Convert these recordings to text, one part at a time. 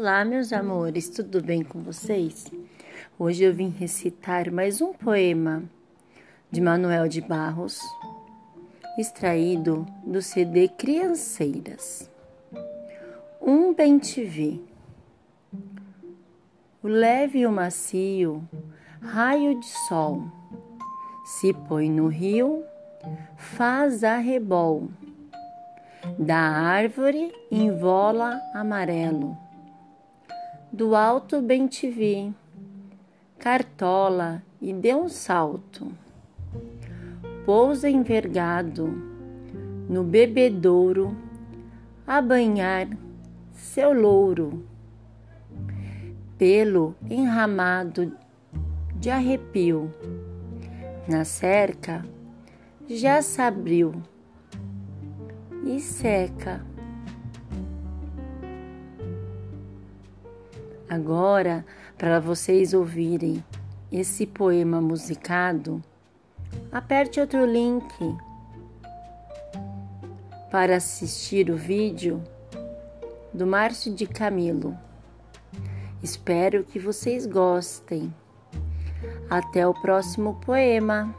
Olá, meus amores, tudo bem com vocês? Hoje eu vim recitar mais um poema de Manuel de Barros, extraído do CD Crianceiras. Um bem te vi. O leve e o macio raio de sol se põe no rio, faz arrebol da árvore envola amarelo. Do alto bem te vi, cartola e deu um salto. Pousa envergado no bebedouro a banhar seu louro. Pelo enramado de arrepio, na cerca já se abriu e seca. Agora, para vocês ouvirem esse poema musicado, aperte outro link para assistir o vídeo do Márcio de Camilo. Espero que vocês gostem. Até o próximo poema.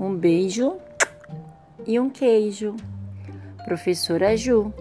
Um beijo e um queijo. Professora Ju.